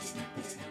した。